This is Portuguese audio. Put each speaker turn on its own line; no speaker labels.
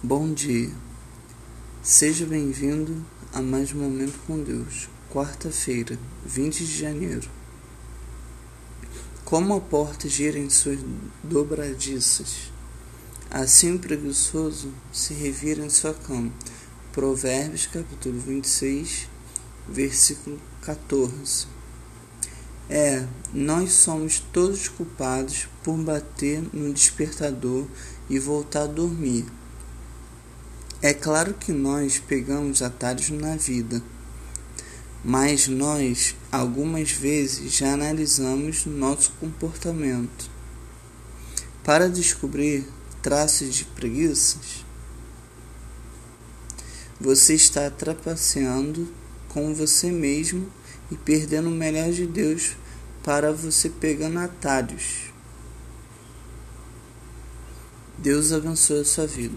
Bom dia. Seja bem-vindo a mais um momento com Deus. Quarta-feira, 20 de janeiro. Como a porta gira em suas dobradiças, assim o preguiçoso se revira em sua cama. Provérbios capítulo 26, versículo 14. É, nós somos todos culpados por bater no despertador e voltar a dormir é claro que nós pegamos atalhos na vida, mas nós algumas vezes já analisamos nosso comportamento para descobrir traços de preguiças. Você está trapaceando com você mesmo e perdendo o melhor de Deus para você pegando atalhos. Deus abençoe a sua vida.